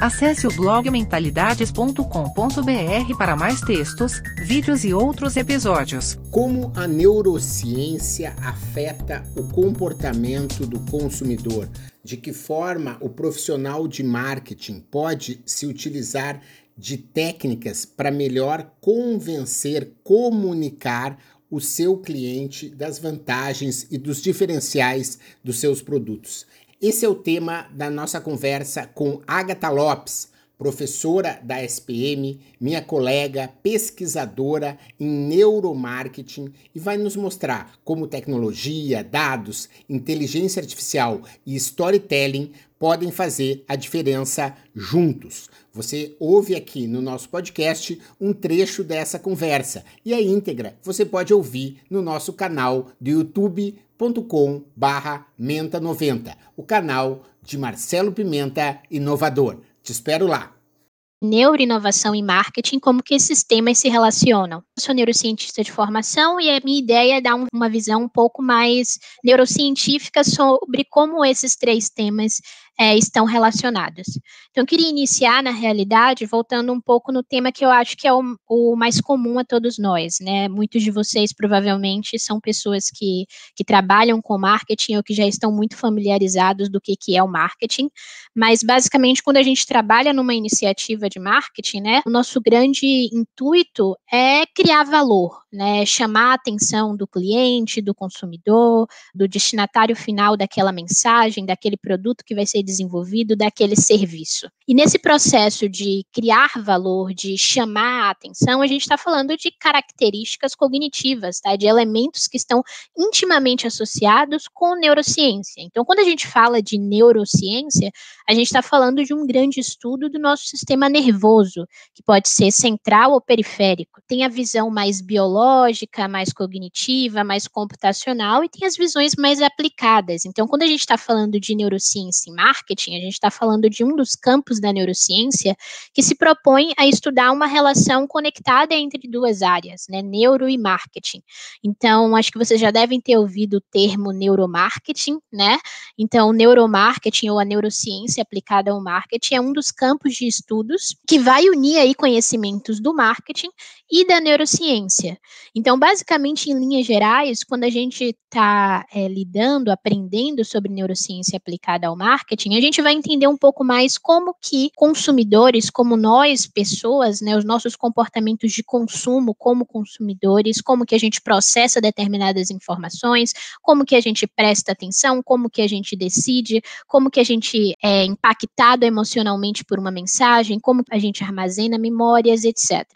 Acesse o blog mentalidades.com.br para mais textos, vídeos e outros episódios. Como a neurociência afeta o comportamento do consumidor? De que forma o profissional de marketing pode se utilizar de técnicas para melhor convencer, comunicar o seu cliente das vantagens e dos diferenciais dos seus produtos. Esse é o tema da nossa conversa com Agatha Lopes, professora da SPM, minha colega pesquisadora em neuromarketing e vai nos mostrar como tecnologia, dados, inteligência artificial e storytelling podem fazer a diferença juntos. Você ouve aqui no nosso podcast um trecho dessa conversa e a íntegra você pode ouvir no nosso canal do YouTube youtube.com/menta90, o canal de Marcelo Pimenta Inovador. Te espero lá. Neuroinovação e marketing, como que esses temas se relacionam. Eu sou neurocientista de formação e a minha ideia é dar uma visão um pouco mais neurocientífica sobre como esses três temas é, estão relacionados. Então, eu queria iniciar, na realidade, voltando um pouco no tema que eu acho que é o, o mais comum a todos nós, né? Muitos de vocês, provavelmente, são pessoas que, que trabalham com marketing ou que já estão muito familiarizados do que, que é o marketing, mas, basicamente, quando a gente trabalha numa iniciativa de marketing, né, o nosso grande intuito é criar valor, né, chamar a atenção do cliente, do consumidor, do destinatário final daquela mensagem, daquele produto que vai ser desenvolvido, daquele serviço. E nesse processo de criar valor, de chamar a atenção, a gente está falando de características cognitivas, tá, de elementos que estão intimamente associados com neurociência. Então, quando a gente fala de neurociência, a gente está falando de um grande estudo do nosso sistema nervoso, que pode ser central ou periférico. Tem a visão mais biológica, mais cognitiva, mais computacional e tem as visões mais aplicadas. Então, quando a gente está falando de neurociência e marketing, a gente está falando de um dos campos da neurociência que se propõe a estudar uma relação conectada entre duas áreas, né, neuro e marketing. Então, acho que vocês já devem ter ouvido o termo neuromarketing, né? Então, neuromarketing ou a neurociência aplicada ao marketing é um dos campos de estudos que vai unir aí conhecimentos do marketing e da neurociência. Então, basicamente, em linhas gerais, quando a gente está é, lidando, aprendendo sobre neurociência aplicada ao marketing, a gente vai entender um pouco mais como que consumidores, como nós, pessoas, né, os nossos comportamentos de consumo como consumidores, como que a gente processa determinadas informações, como que a gente presta atenção, como que a gente decide, como que a gente é impactado emocionalmente por uma mensagem, como a gente armazena memórias, etc.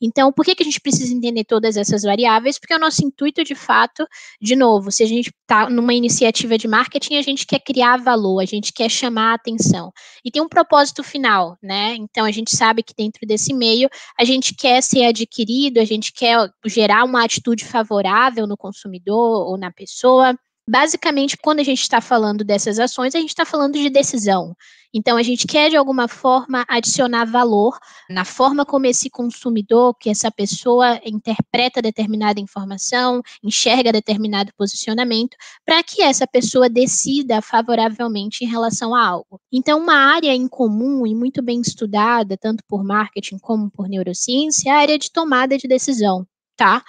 Então, por que, que a gente precisa entender todas essas variáveis? Porque o nosso intuito, de fato, de novo, se a gente está numa iniciativa de marketing, a gente quer criar valor, a gente quer chamar a atenção. E tem um propósito final, né? Então, a gente sabe que dentro desse meio, a gente quer ser adquirido, a gente quer gerar uma atitude favorável no consumidor ou na pessoa. Basicamente, quando a gente está falando dessas ações, a gente está falando de decisão. Então, a gente quer, de alguma forma, adicionar valor na forma como esse consumidor, que essa pessoa interpreta determinada informação, enxerga determinado posicionamento, para que essa pessoa decida favoravelmente em relação a algo. Então, uma área em comum e muito bem estudada, tanto por marketing como por neurociência, é a área de tomada de decisão tá?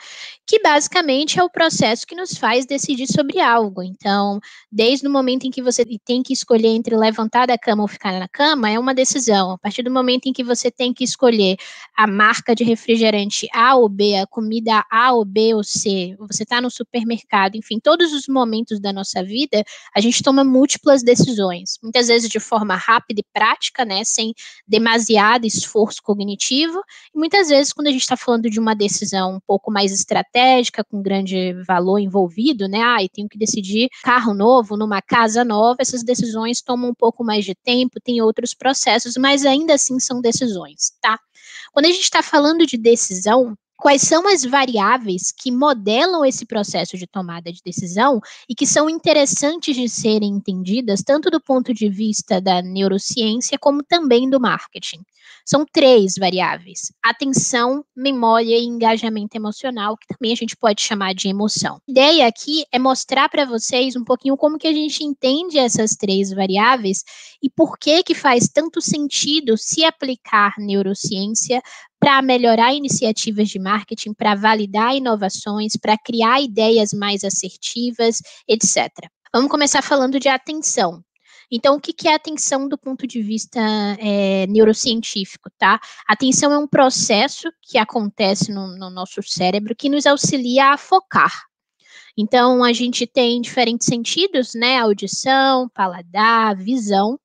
Que basicamente é o processo que nos faz decidir sobre algo. Então, desde o momento em que você tem que escolher entre levantar da cama ou ficar na cama, é uma decisão. A partir do momento em que você tem que escolher a marca de refrigerante A ou B, a comida A ou B ou C, você está no supermercado, enfim, todos os momentos da nossa vida, a gente toma múltiplas decisões. Muitas vezes de forma rápida e prática, né, sem demasiado esforço cognitivo, e muitas vezes quando a gente está falando de uma decisão um pouco pouco mais estratégica, com grande valor envolvido, né? Ah, e tenho que decidir carro novo, numa casa nova, essas decisões tomam um pouco mais de tempo, tem outros processos, mas ainda assim são decisões, tá? Quando a gente está falando de decisão, quais são as variáveis que modelam esse processo de tomada de decisão e que são interessantes de serem entendidas, tanto do ponto de vista da neurociência, como também do marketing. São três variáveis: atenção, memória e engajamento emocional, que também a gente pode chamar de emoção. A ideia aqui é mostrar para vocês um pouquinho como que a gente entende essas três variáveis e por que que faz tanto sentido se aplicar neurociência para melhorar iniciativas de marketing, para validar inovações, para criar ideias mais assertivas, etc. Vamos começar falando de atenção. Então, o que é atenção do ponto de vista é, neurocientífico, tá? Atenção é um processo que acontece no, no nosso cérebro que nos auxilia a focar. Então, a gente tem diferentes sentidos, né? Audição, paladar, visão,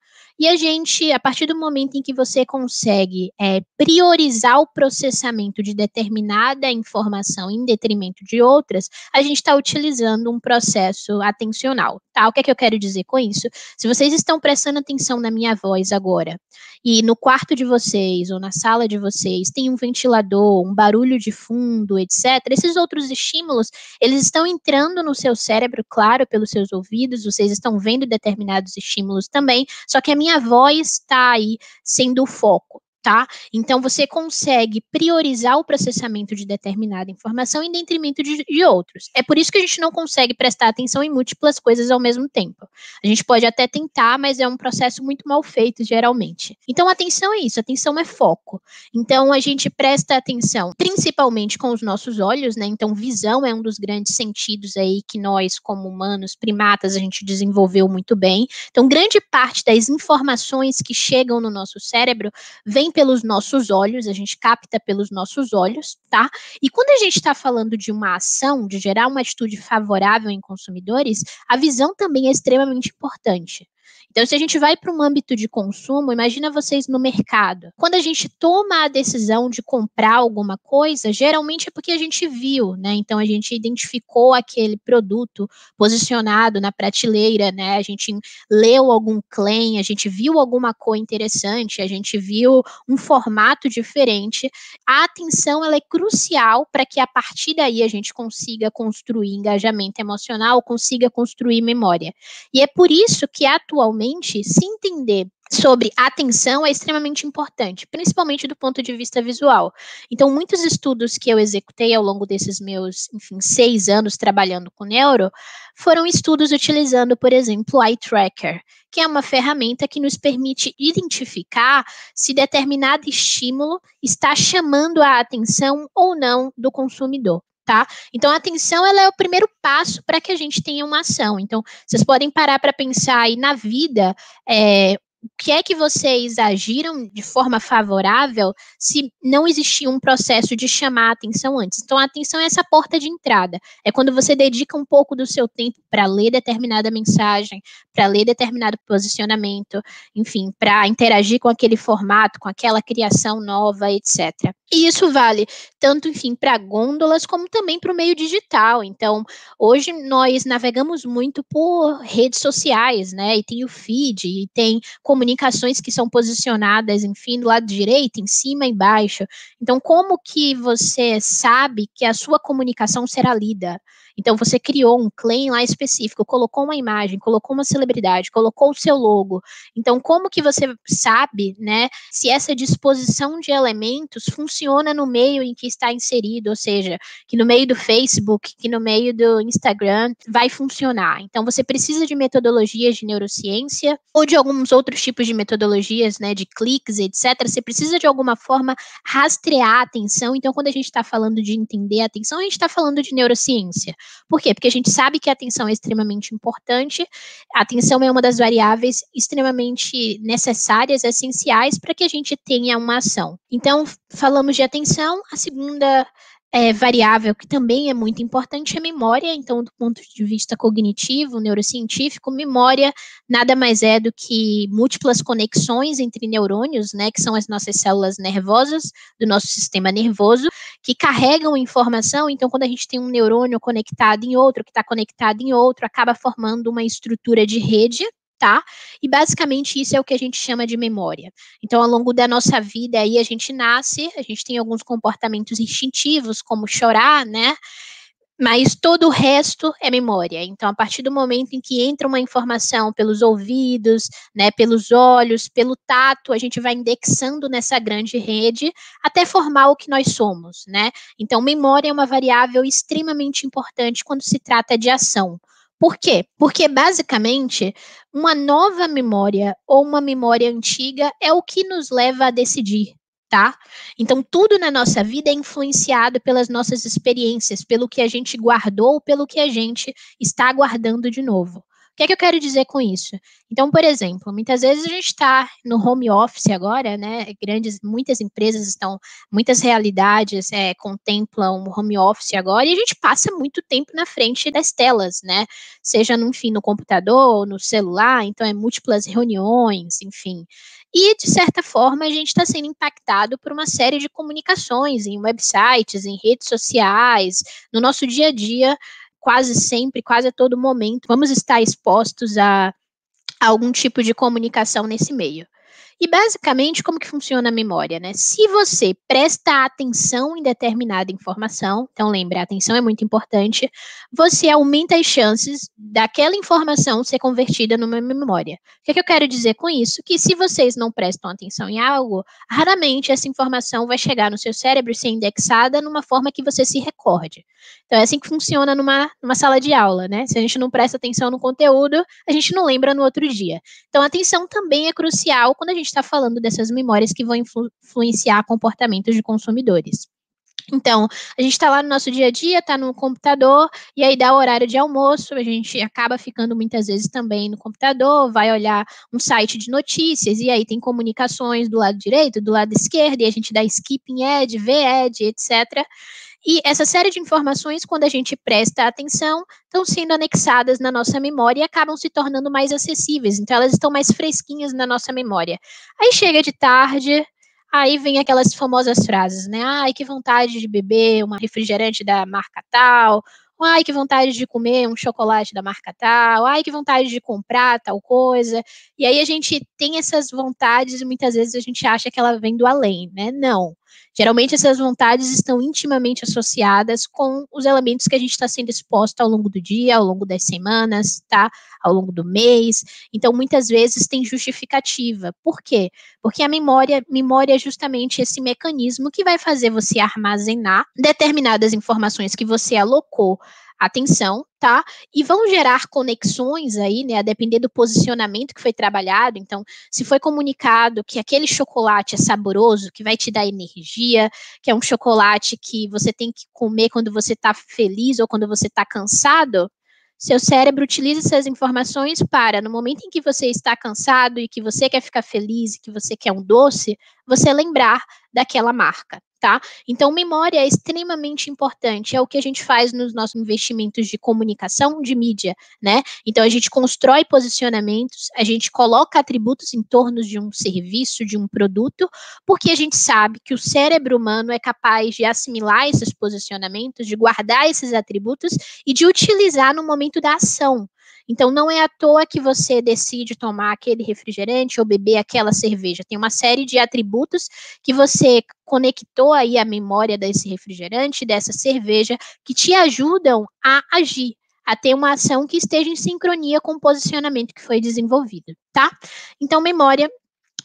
e a gente, a partir do momento em que você consegue é, priorizar o processamento de determinada informação em detrimento de outras, a gente está utilizando um processo atencional. Tá? O que é que eu quero dizer com isso? Se vocês estão prestando atenção na minha voz agora, e no quarto de vocês ou na sala de vocês tem um ventilador, um barulho de fundo, etc., esses outros estímulos, eles estão entrando no seu cérebro, claro, pelos seus ouvidos, vocês estão vendo determinados estímulos também, só que a minha voz está aí sendo o foco tá? Então você consegue priorizar o processamento de determinada informação em detrimento de, de, outros. É por isso que a gente não consegue prestar atenção em múltiplas coisas ao mesmo tempo. A gente pode até tentar, mas é um processo muito mal feito, geralmente. Então, atenção é isso, atenção é foco. Então, a gente presta atenção principalmente com os nossos olhos, né? Então, visão é um dos grandes sentidos aí que nós, como humanos, primatas, a gente desenvolveu muito bem. Então, grande parte das informações que chegam no nosso cérebro vem pelos nossos olhos, a gente capta pelos nossos olhos, tá? E quando a gente está falando de uma ação, de gerar uma atitude favorável em consumidores, a visão também é extremamente importante. Então, se a gente vai para um âmbito de consumo, imagina vocês no mercado. Quando a gente toma a decisão de comprar alguma coisa, geralmente é porque a gente viu, né? Então a gente identificou aquele produto posicionado na prateleira, né? A gente leu algum claim, a gente viu alguma cor interessante, a gente viu um formato diferente. A atenção ela é crucial para que a partir daí a gente consiga construir engajamento emocional, consiga construir memória. E é por isso que atualmente se entender sobre atenção é extremamente importante, principalmente do ponto de vista visual. Então, muitos estudos que eu executei ao longo desses meus, enfim, seis anos trabalhando com neuro, foram estudos utilizando, por exemplo, o Eye Tracker, que é uma ferramenta que nos permite identificar se determinado estímulo está chamando a atenção ou não do consumidor tá? Então, a atenção ela é o primeiro passo para que a gente tenha uma ação. Então, vocês podem parar para pensar aí na vida, é, o que é que vocês agiram de forma favorável se não existia um processo de chamar a atenção antes? Então, a atenção é essa porta de entrada. É quando você dedica um pouco do seu tempo para ler determinada mensagem, para ler determinado posicionamento, enfim, para interagir com aquele formato, com aquela criação nova, etc. E isso vale tanto, enfim, para gôndolas como também para o meio digital. Então, hoje nós navegamos muito por redes sociais, né? E tem o feed, e tem comunicações que são posicionadas, enfim, do lado direito, em cima embaixo. Então, como que você sabe que a sua comunicação será lida? Então, você criou um claim lá específico, colocou uma imagem, colocou uma celebridade, colocou o seu logo. Então, como que você sabe, né, se essa disposição de elementos funciona no meio em que está inserido, ou seja, que no meio do Facebook, que no meio do Instagram vai funcionar. Então, você precisa de metodologias de neurociência ou de alguns outros tipos de metodologias, né, de cliques, etc. Você precisa de alguma forma rastrear a atenção. Então, quando a gente está falando de entender a atenção, a gente está falando de neurociência. Por quê? Porque a gente sabe que a atenção é extremamente importante, a atenção é uma das variáveis extremamente necessárias, essenciais para que a gente tenha uma ação. Então, falamos de atenção, a segunda é, variável que também é muito importante é memória. Então, do ponto de vista cognitivo, neurocientífico, memória nada mais é do que múltiplas conexões entre neurônios, né, que são as nossas células nervosas do nosso sistema nervoso, que carregam informação. Então, quando a gente tem um neurônio conectado em outro, que está conectado em outro, acaba formando uma estrutura de rede tá? E basicamente isso é o que a gente chama de memória. Então, ao longo da nossa vida aí a gente nasce, a gente tem alguns comportamentos instintivos, como chorar, né? Mas todo o resto é memória. Então, a partir do momento em que entra uma informação pelos ouvidos, né, pelos olhos, pelo tato, a gente vai indexando nessa grande rede até formar o que nós somos, né? Então, memória é uma variável extremamente importante quando se trata de ação. Por quê? Porque basicamente uma nova memória ou uma memória antiga é o que nos leva a decidir, tá? Então, tudo na nossa vida é influenciado pelas nossas experiências, pelo que a gente guardou, pelo que a gente está guardando de novo. O que é que eu quero dizer com isso? Então, por exemplo, muitas vezes a gente está no home office agora, né? Grandes, muitas empresas estão, muitas realidades é, contemplam o home office agora e a gente passa muito tempo na frente das telas, né? Seja, enfim, no computador, no celular, então é múltiplas reuniões, enfim. E, de certa forma, a gente está sendo impactado por uma série de comunicações em websites, em redes sociais, no nosso dia a dia, quase sempre, quase a todo momento, vamos estar expostos a, a algum tipo de comunicação nesse meio. E basicamente, como que funciona a memória, né? Se você presta atenção em determinada informação, então lembra, a atenção é muito importante, você aumenta as chances daquela informação ser convertida numa memória. O que, é que eu quero dizer com isso? Que se vocês não prestam atenção em algo, raramente essa informação vai chegar no seu cérebro e ser indexada numa forma que você se recorde. Então é assim que funciona numa, numa sala de aula, né? Se a gente não presta atenção no conteúdo, a gente não lembra no outro dia. Então atenção também é crucial quando a gente está falando dessas memórias que vão influ influenciar comportamentos de consumidores. Então, a gente está lá no nosso dia a dia, está no computador, e aí dá o horário de almoço, a gente acaba ficando muitas vezes também no computador, vai olhar um site de notícias, e aí tem comunicações do lado direito, do lado esquerdo, e a gente dá skip em ad, vê ad, etc. E essa série de informações, quando a gente presta atenção, estão sendo anexadas na nossa memória e acabam se tornando mais acessíveis. Então, elas estão mais fresquinhas na nossa memória. Aí chega de tarde, aí vem aquelas famosas frases, né? Ai, que vontade de beber uma refrigerante da marca tal. Ai, que vontade de comer um chocolate da marca tal. Ai, que vontade de comprar tal coisa. E aí a gente tem essas vontades e muitas vezes a gente acha que ela vem do além, né? Não. Geralmente essas vontades estão intimamente associadas com os elementos que a gente está sendo exposto ao longo do dia, ao longo das semanas, tá? Ao longo do mês. Então, muitas vezes tem justificativa. Por quê? Porque a memória, memória é justamente esse mecanismo que vai fazer você armazenar determinadas informações que você alocou atenção, tá? E vão gerar conexões aí, né? A depender do posicionamento que foi trabalhado. Então, se foi comunicado que aquele chocolate é saboroso, que vai te dar energia, que é um chocolate que você tem que comer quando você está feliz ou quando você está cansado, seu cérebro utiliza essas informações para, no momento em que você está cansado e que você quer ficar feliz e que você quer um doce, você lembrar daquela marca tá? Então, memória é extremamente importante, é o que a gente faz nos nossos investimentos de comunicação, de mídia, né? Então, a gente constrói posicionamentos, a gente coloca atributos em torno de um serviço, de um produto, porque a gente sabe que o cérebro humano é capaz de assimilar esses posicionamentos, de guardar esses atributos e de utilizar no momento da ação. Então, não é à toa que você decide tomar aquele refrigerante ou beber aquela cerveja. Tem uma série de atributos que você conectou aí a memória desse refrigerante, dessa cerveja, que te ajudam a agir a ter uma ação que esteja em sincronia com o posicionamento que foi desenvolvido, tá? Então, memória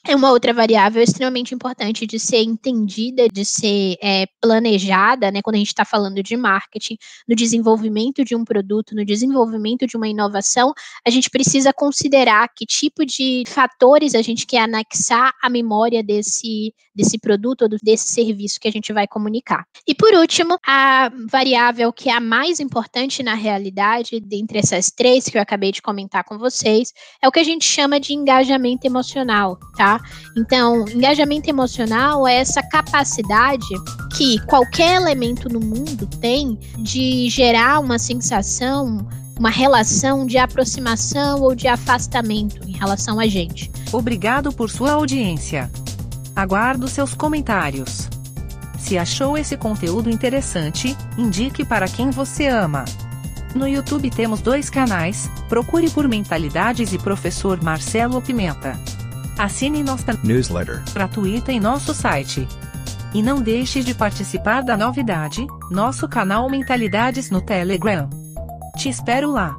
é uma outra variável extremamente importante de ser entendida, de ser é, planejada, né, quando a gente está falando de marketing, no desenvolvimento de um produto, no desenvolvimento de uma inovação, a gente precisa considerar que tipo de fatores a gente quer anexar à memória desse, desse produto ou desse serviço que a gente vai comunicar. E por último, a variável que é a mais importante na realidade, dentre essas três que eu acabei de comentar com vocês, é o que a gente chama de engajamento emocional, Então, engajamento emocional é essa capacidade que qualquer elemento no mundo tem de gerar uma sensação, uma relação de aproximação ou de afastamento em relação a gente. Obrigado por sua audiência. Aguardo seus comentários. Se achou esse conteúdo interessante, indique para quem você ama. No YouTube temos dois canais, procure por Mentalidades e Professor Marcelo Pimenta. Assine nossa newsletter gratuita em nosso site. E não deixe de participar da novidade, nosso canal Mentalidades no Telegram. Te espero lá.